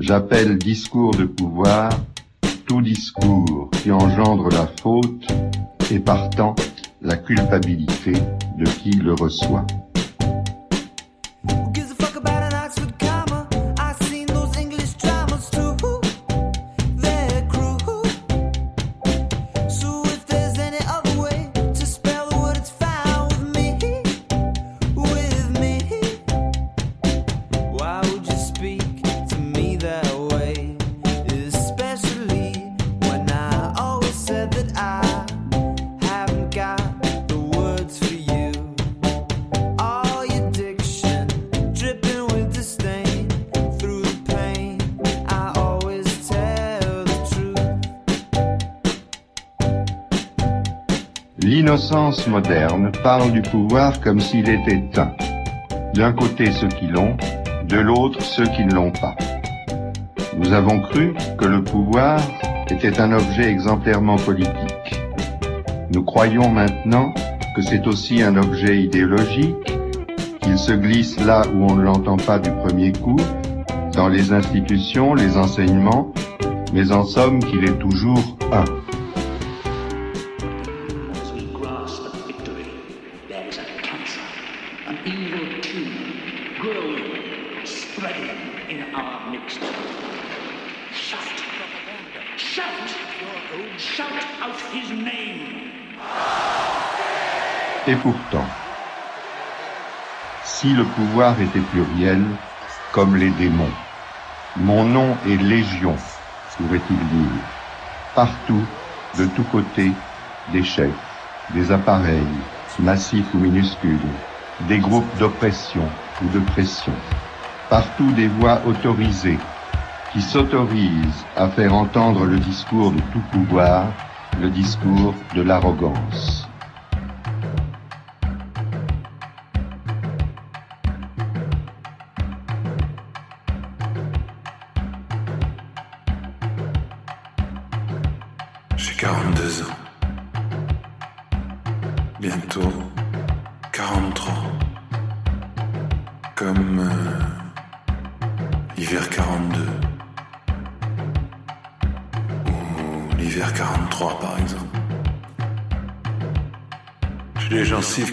J'appelle discours de pouvoir tout discours qui engendre la faute et partant la culpabilité de qui le reçoit. L'innocence moderne parle du pouvoir comme s'il était un. D'un côté ceux qui l'ont, de l'autre ceux qui ne l'ont pas. Nous avons cru que le pouvoir était un objet exemplairement politique. Nous croyons maintenant que c'est aussi un objet idéologique, qu'il se glisse là où on ne l'entend pas du premier coup, dans les institutions, les enseignements, mais en somme qu'il est toujours un. Et pourtant, si le pouvoir était pluriel, comme les démons, mon nom est Légion, pourrait-il dire. Partout, de tous côtés, des chefs, des appareils, massifs ou minuscules, des groupes d'oppression ou de pression. Partout des voix autorisées qui s'autorisent à faire entendre le discours de tout pouvoir, le discours de l'arrogance.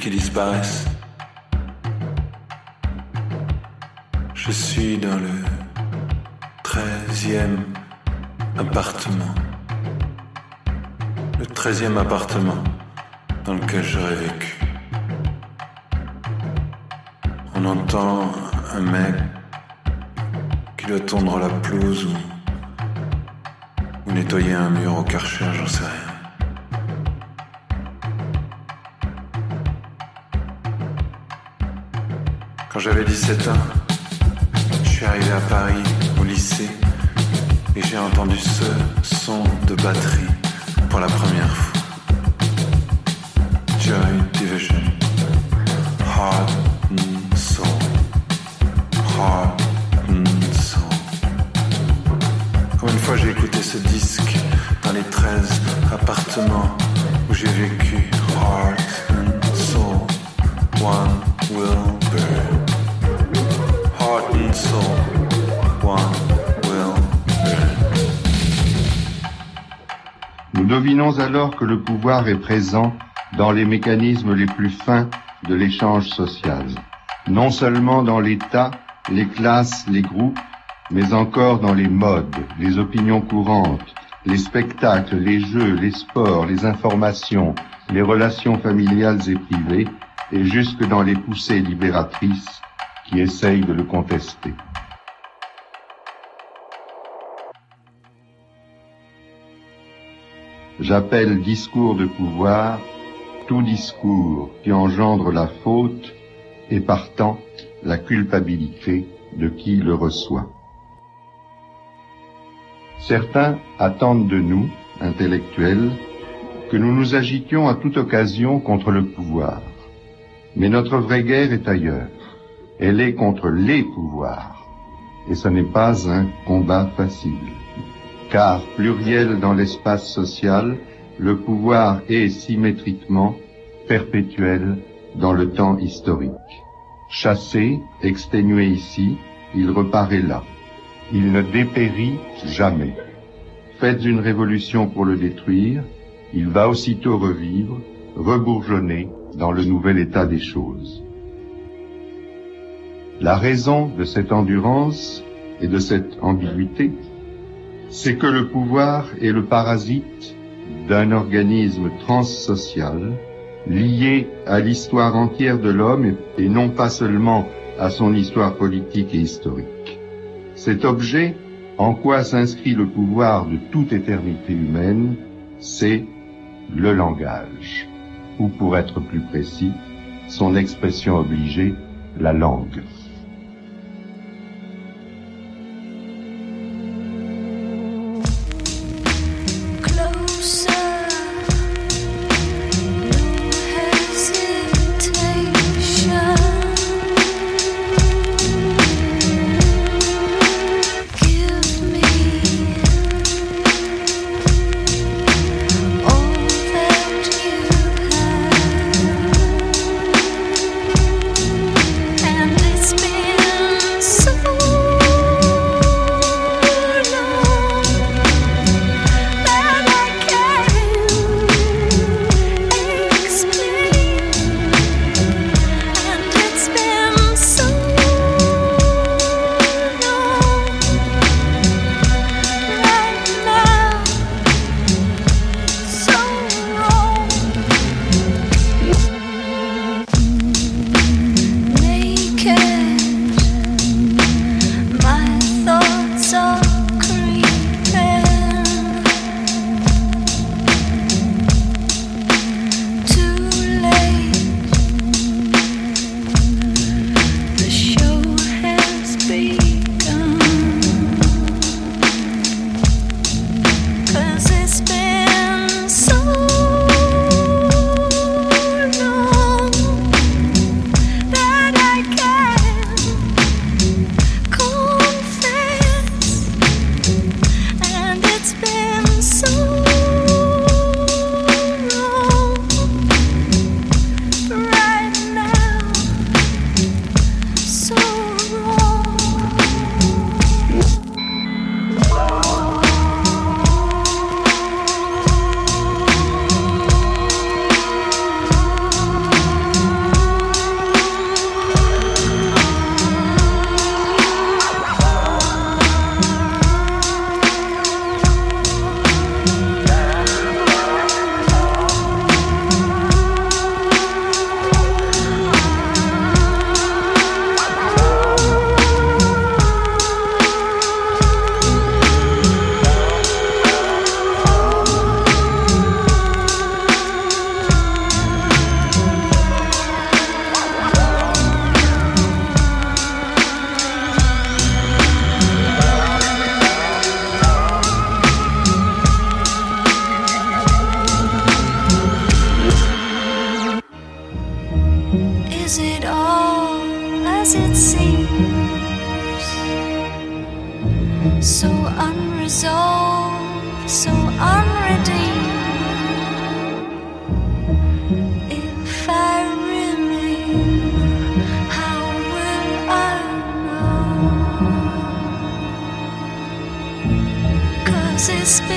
Qui disparaissent. Je suis dans le treizième appartement. Le treizième appartement dans lequel j'aurais vécu. On entend un mec qui doit tondre la pelouse ou, ou nettoyer un mur au karcher, j'en sais rien. Quand j'avais 17 ans, je suis arrivé à Paris, au lycée, et j'ai entendu ce son de batterie pour la première fois. Joy Division, Heart 13 appartements où j'ai vécu, Heart and Soul, One Will Burn. Nous devinons alors que le pouvoir est présent dans les mécanismes les plus fins de l'échange social, non seulement dans l'État, les classes, les groupes, mais encore dans les modes, les opinions courantes, les spectacles, les jeux, les sports, les informations, les relations familiales et privées, et jusque dans les poussées libératrices qui essayent de le contester. J'appelle discours de pouvoir tout discours qui engendre la faute et partant la culpabilité de qui le reçoit. Certains attendent de nous, intellectuels, que nous nous agitions à toute occasion contre le pouvoir. Mais notre vraie guerre est ailleurs. Elle est contre les pouvoirs. Et ce n'est pas un combat facile. Car pluriel dans l'espace social, le pouvoir est symétriquement perpétuel dans le temps historique. Chassé, exténué ici, il reparaît là. Il ne dépérit jamais. Faites une révolution pour le détruire, il va aussitôt revivre, rebourgeonner dans le nouvel état des choses. La raison de cette endurance et de cette ambiguïté, c'est que le pouvoir est le parasite d'un organisme transsocial lié à l'histoire entière de l'homme et non pas seulement à son histoire politique et historique. Cet objet, en quoi s'inscrit le pouvoir de toute éternité humaine, c'est le langage, ou pour être plus précis, son expression obligée, la langue. space.